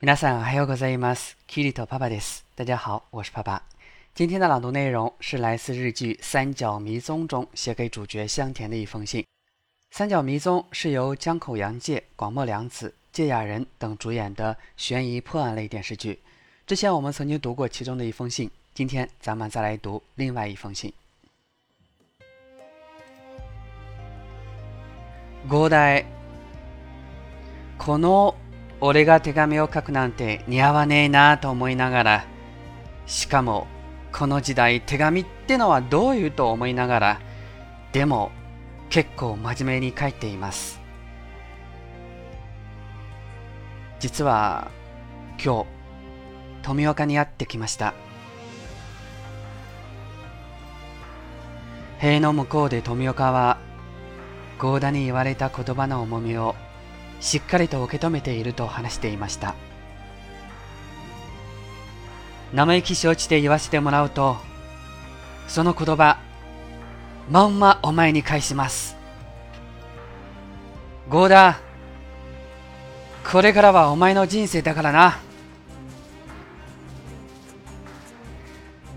皆さん、おはようございます。キリトパパです。大家好，我是爸爸。今天的朗读内容是来自日剧《三角迷踪》中写给主角香田的一封信。《三角迷踪》是由江口洋介、广末凉子、芥雅人等主演的悬疑破案类电视剧。之前我们曾经读过其中的一封信，今天咱们再来读另外一封信。五代この 俺が手紙を書くなんて似合わねえなと思いながらしかもこの時代手紙ってのはどういうと思いながらでも結構真面目に書いています。実は今日富岡に会ってきました。塀の向こうで富岡は合田に言われた言葉の重みをしっかりと受け止めていると話していました。生意気承知で言わせてもらうとその言葉まんまお前に返します。合田これからはお前の人生だからな。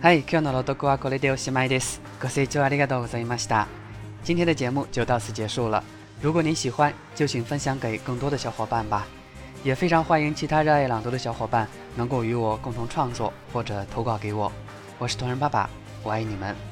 はい今日の朗読はこれでおしまいです。ご清聴ありがとうございました。今天的节目就到此结束了。如果您喜欢，就请分享给更多的小伙伴吧。也非常欢迎其他热爱朗读的小伙伴能够与我共同创作或者投稿给我。我是同人爸爸，我爱你们。